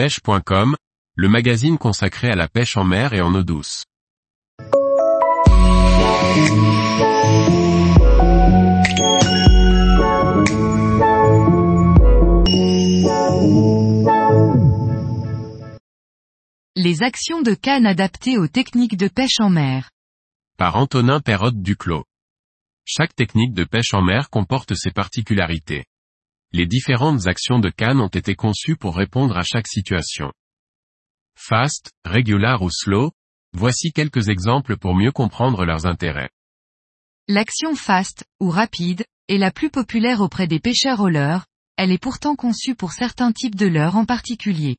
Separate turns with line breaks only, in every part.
pêche.com, le magazine consacré à la pêche en mer et en eau douce.
Les actions de canne adaptées aux techniques de pêche en mer.
Par Antonin Perrotte Duclos. Chaque technique de pêche en mer comporte ses particularités. Les différentes actions de canne ont été conçues pour répondre à chaque situation. Fast, regular ou slow, voici quelques exemples pour mieux comprendre leurs intérêts.
L'action fast, ou rapide, est la plus populaire auprès des pêcheurs au leurre, elle est pourtant conçue pour certains types de leurres en particulier.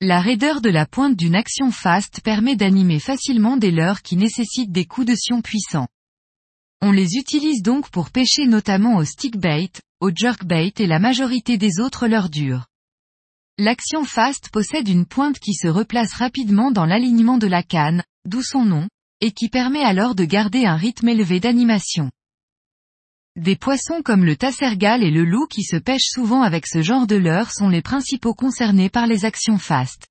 La raideur de la pointe d'une action fast permet d'animer facilement des leurres qui nécessitent des coups de sion puissants. On les utilise donc pour pêcher notamment au stickbait, au jerkbait et la majorité des autres leurres dures. L'action fast possède une pointe qui se replace rapidement dans l'alignement de la canne, d'où son nom, et qui permet alors de garder un rythme élevé d'animation. Des poissons comme le tassergal et le loup qui se pêchent souvent avec ce genre de leurre sont les principaux concernés par les actions fast.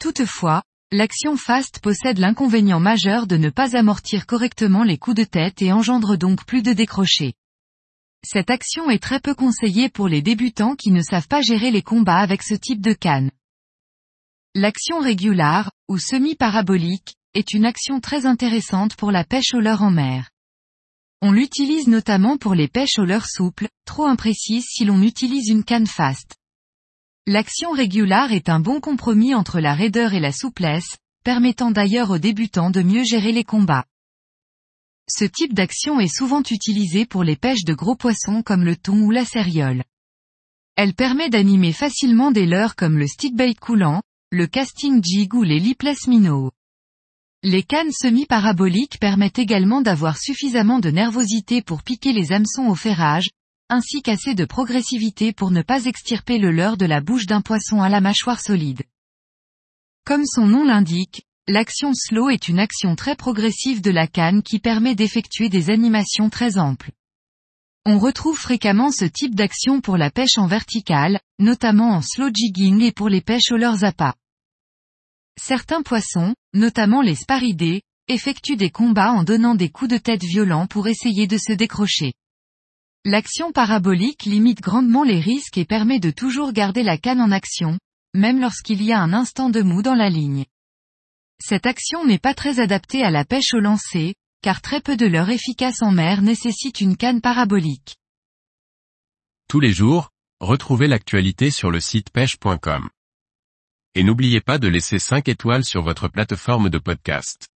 Toutefois, l'action fast possède l'inconvénient majeur de ne pas amortir correctement les coups de tête et engendre donc plus de décrochés. Cette action est très peu conseillée pour les débutants qui ne savent pas gérer les combats avec ce type de canne. L'action régulière, ou semi-parabolique, est une action très intéressante pour la pêche au leurre en mer. On l'utilise notamment pour les pêches au leurre souple, trop imprécises si l'on utilise une canne fast. L'action régulière est un bon compromis entre la raideur et la souplesse, permettant d'ailleurs aux débutants de mieux gérer les combats. Ce type d'action est souvent utilisé pour les pêches de gros poissons comme le thon ou la céréole. Elle permet d'animer facilement des leurres comme le stickbait coulant, le casting jig ou les lipless minnows. Les cannes semi-paraboliques permettent également d'avoir suffisamment de nervosité pour piquer les hameçons au ferrage, ainsi qu'assez de progressivité pour ne pas extirper le leurre de la bouche d'un poisson à la mâchoire solide. Comme son nom l'indique, l'action slow est une action très progressive de la canne qui permet d'effectuer des animations très amples. On retrouve fréquemment ce type d'action pour la pêche en verticale, notamment en slow jigging et pour les pêches au leurre appâts. Certains poissons, notamment les sparidés, effectuent des combats en donnant des coups de tête violents pour essayer de se décrocher. L'action parabolique limite grandement les risques et permet de toujours garder la canne en action, même lorsqu'il y a un instant de mou dans la ligne. Cette action n'est pas très adaptée à la pêche au lancer, car très peu de leurres efficaces en mer nécessitent une canne parabolique.
Tous les jours, retrouvez l'actualité sur le site pêche.com et n'oubliez pas de laisser 5 étoiles sur votre plateforme de podcast.